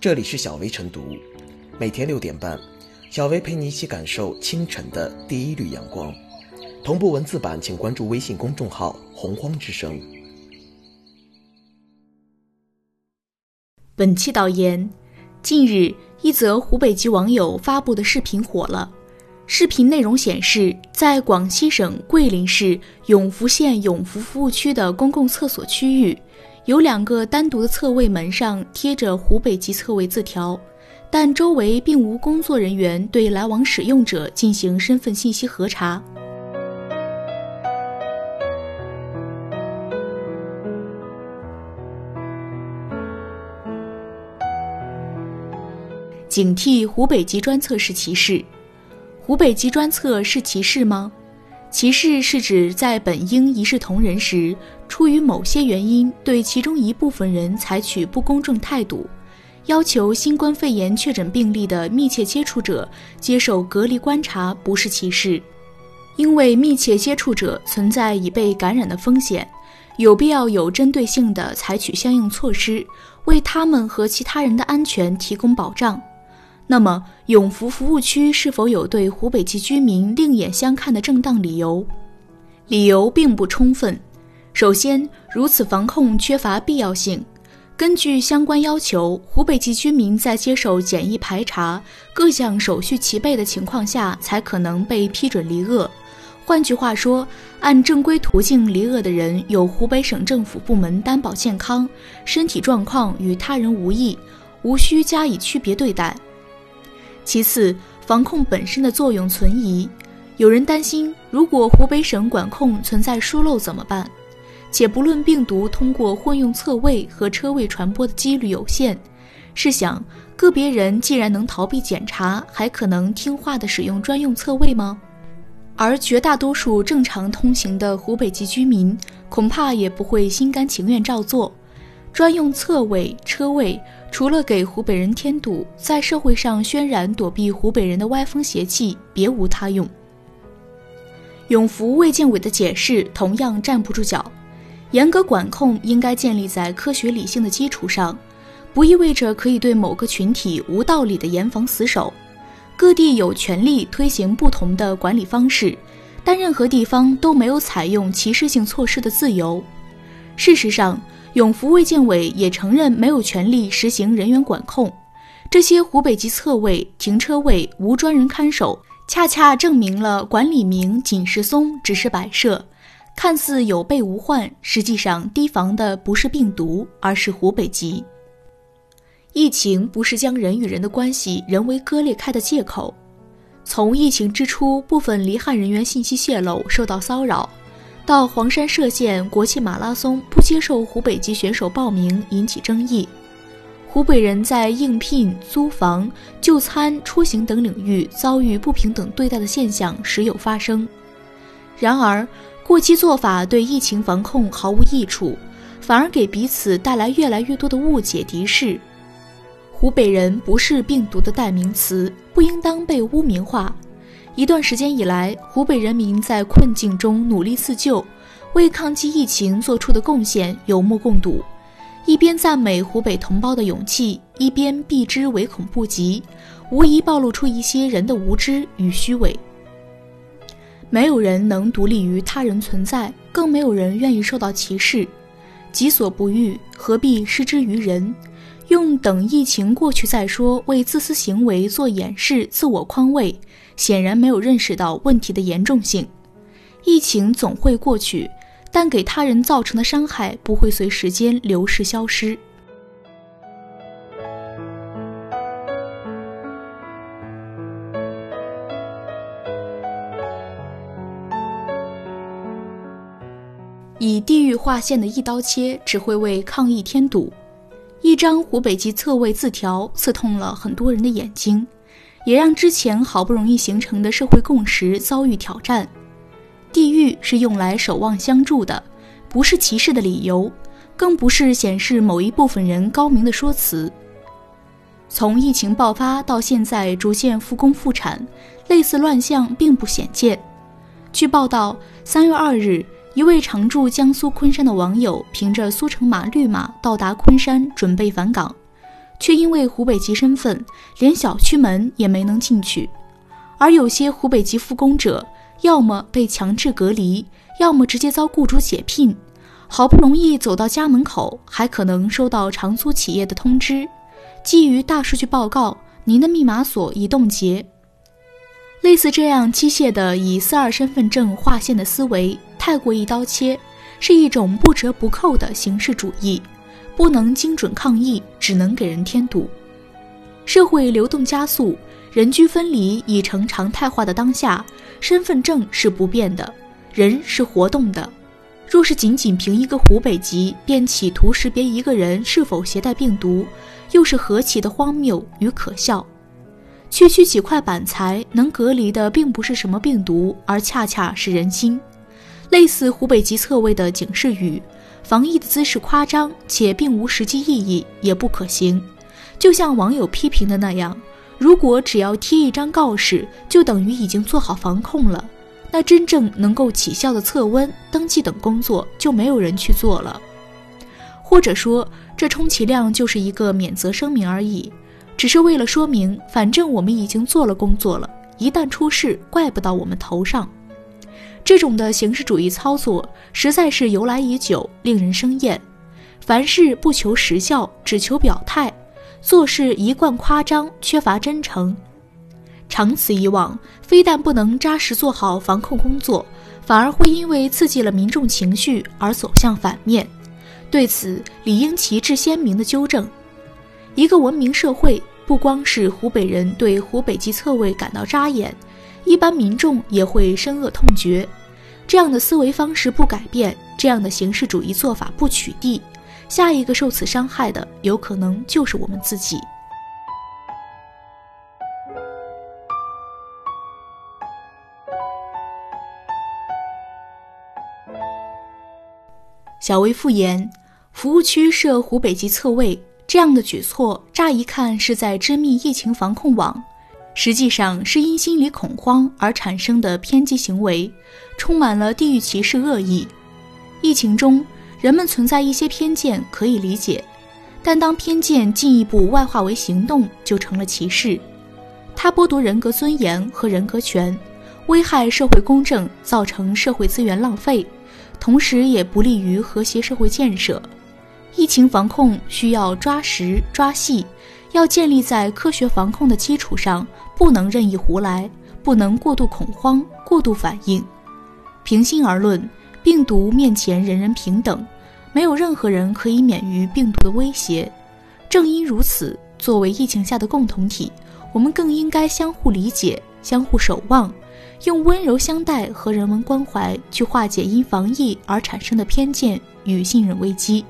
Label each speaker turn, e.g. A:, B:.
A: 这里是小薇晨读，每天六点半，小薇陪你一起感受清晨的第一缕阳光。同步文字版，请关注微信公众号“洪荒之声”。
B: 本期导言：近日，一则湖北籍网友发布的视频火了。视频内容显示，在广西省桂林市永福县永福服务区的公共厕所区域。有两个单独的侧位门上贴着湖北籍侧位字条，但周围并无工作人员对来往使用者进行身份信息核查。警惕湖北籍专测是歧视，湖北籍专测是歧视吗？歧视是指在本应一视同仁时，出于某些原因对其中一部分人采取不公正态度，要求新冠肺炎确诊病例的密切接触者接受隔离观察，不是歧视，因为密切接触者存在已被感染的风险，有必要有针对性地采取相应措施，为他们和其他人的安全提供保障。那么，永福服务区是否有对湖北籍居民另眼相看的正当理由？理由并不充分。首先，如此防控缺乏必要性。根据相关要求，湖北籍居民在接受检疫排查、各项手续齐备的情况下，才可能被批准离鄂。换句话说，按正规途径离鄂的人，有湖北省政府部门担保健康、身体状况与他人无异，无需加以区别对待。其次，防控本身的作用存疑。有人担心，如果湖北省管控存在疏漏怎么办？且不论病毒通过混用侧位和车位传播的几率有限，试想，个别人既然能逃避检查，还可能听话地使用专用侧位吗？而绝大多数正常通行的湖北籍居民，恐怕也不会心甘情愿照做。专用侧位、车位，除了给湖北人添堵，在社会上渲染躲避湖北人的歪风邪气，别无他用。永福卫健委的解释同样站不住脚。严格管控应该建立在科学理性的基础上，不意味着可以对某个群体无道理的严防死守。各地有权利推行不同的管理方式，但任何地方都没有采用歧视性措施的自由。事实上，永福卫健委也承认没有权利实行人员管控。这些湖北籍侧位、停车位无专人看守，恰恰证明了管理名仅是松，只是摆设，看似有备无患，实际上提防的不是病毒，而是湖北籍。疫情不是将人与人的关系人为割裂开的借口。从疫情之初，部分离汉人员信息泄露，受到骚扰。到黄山歙县国际马拉松不接受湖北籍选手报名引起争议，湖北人在应聘、租房、就餐、出行等领域遭遇不平等对待的现象时有发生。然而，过激做法对疫情防控毫无益处，反而给彼此带来越来越多的误解、敌视。湖北人不是病毒的代名词，不应当被污名化。一段时间以来，湖北人民在困境中努力自救，为抗击疫情做出的贡献有目共睹。一边赞美湖北同胞的勇气，一边避之唯恐不及，无疑暴露出一些人的无知与虚伪。没有人能独立于他人存在，更没有人愿意受到歧视。己所不欲，何必施之于人？用等疫情过去再说为自私行为做掩饰、自我宽慰。显然没有认识到问题的严重性。疫情总会过去，但给他人造成的伤害不会随时间流逝消失。以地域划线的一刀切，只会为抗疫添堵。一张湖北籍侧位字条，刺痛了很多人的眼睛。也让之前好不容易形成的社会共识遭遇挑战。地域是用来守望相助的，不是歧视的理由，更不是显示某一部分人高明的说辞。从疫情爆发到现在逐渐复工复产，类似乱象并不鲜见。据报道，三月二日，一位常驻江苏昆山的网友凭着苏城码绿码到达昆山，准备返岗。却因为湖北籍身份，连小区门也没能进去。而有些湖北籍复工者，要么被强制隔离，要么直接遭雇主解聘。好不容易走到家门口，还可能收到长租企业的通知，基于大数据报告，您的密码锁已冻结。类似这样机械的以四二身份证划线的思维，太过一刀切，是一种不折不扣的形式主义，不能精准抗疫，只能给人添堵。社会流动加速，人居分离已成常态化的当下，身份证是不变的，人是活动的。若是仅仅凭一个湖北籍便企图识别一个人是否携带病毒，又是何其的荒谬与可笑！区区几块板材能隔离的并不是什么病毒，而恰恰是人心。类似湖北籍侧位的警示语，防疫的姿势夸张且并无实际意义，也不可行。就像网友批评的那样，如果只要贴一张告示，就等于已经做好防控了。那真正能够起效的测温、登记等工作就没有人去做了，或者说这充其量就是一个免责声明而已，只是为了说明，反正我们已经做了工作了，一旦出事怪不到我们头上。这种的形式主义操作实在是由来已久，令人生厌。凡事不求实效，只求表态，做事一贯夸张，缺乏真诚。长此以往，非但不能扎实做好防控工作，反而会因为刺激了民众情绪而走向反面。对此，理应旗帜鲜明的纠正。一个文明社会，不光是湖北人对湖北籍侧位感到扎眼，一般民众也会深恶痛绝。这样的思维方式不改变，这样的形式主义做法不取缔，下一个受此伤害的，有可能就是我们自己。小微复言，服务区设湖北籍侧位这样的举措，乍一看是在织密疫情防控网，实际上是因心理恐慌而产生的偏激行为，充满了地域歧视恶意。疫情中，人们存在一些偏见可以理解，但当偏见进一步外化为行动，就成了歧视。它剥夺人格尊严和人格权，危害社会公正，造成社会资源浪费。同时也不利于和谐社会建设。疫情防控需要抓实抓细，要建立在科学防控的基础上，不能任意胡来，不能过度恐慌、过度反应。平心而论，病毒面前人人平等，没有任何人可以免于病毒的威胁。正因如此，作为疫情下的共同体，我们更应该相互理解、相互守望。用温柔相待和人文关怀去化解因防疫而产生的偏见与信任危机。